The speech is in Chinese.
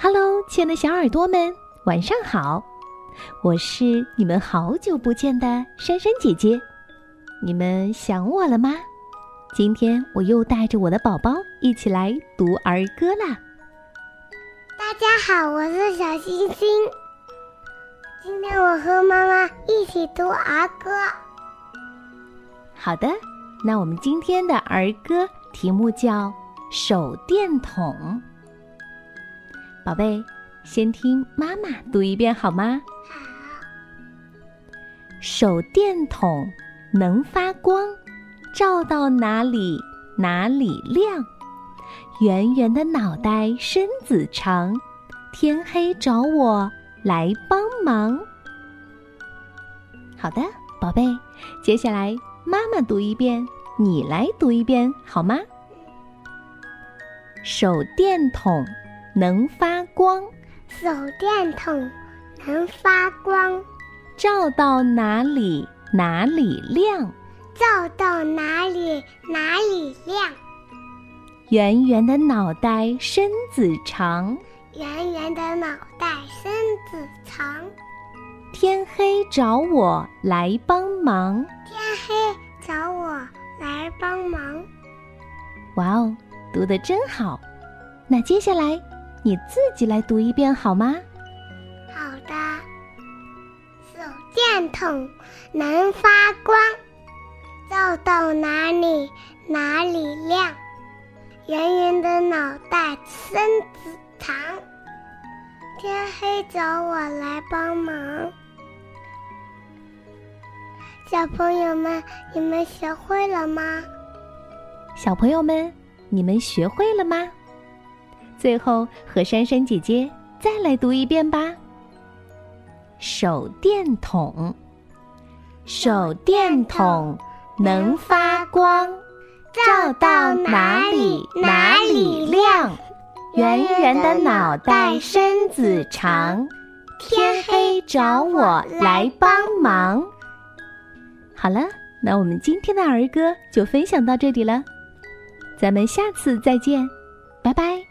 Hello，亲爱的小耳朵们，晚上好！我是你们好久不见的珊珊姐姐，你们想我了吗？今天我又带着我的宝宝一起来读儿歌啦！大家好，我是小星星。今天我和妈妈一起读儿歌。好的，那我们今天的儿歌题目叫《手电筒》。宝贝，先听妈妈读一遍好吗？好。手电筒能发光，照到哪里哪里亮。圆圆的脑袋，身子长，天黑找我来帮忙。好的，宝贝，接下来妈妈读一遍，你来读一遍好吗？手电筒。能发光，手电筒能发光，照到哪里哪里亮，照到哪里哪里亮。圆圆的脑袋，身子长，圆圆的脑袋，身子长。天黑找我来帮忙，天黑找我来帮忙。哇哦，读的真好！那接下来。你自己来读一遍好吗？好的。手电筒能发光，照到哪里哪里亮。圆圆的脑袋，身子长。天黑找我来帮忙。小朋友们，你们学会了吗？小朋友们，你们学会了吗？最后，和珊珊姐姐再来读一遍吧。手电筒，手电筒能发光，照到哪里哪里亮。圆圆的脑袋，身子长，天黑找我来帮忙。好了，那我们今天的儿歌就分享到这里了，咱们下次再见，拜拜。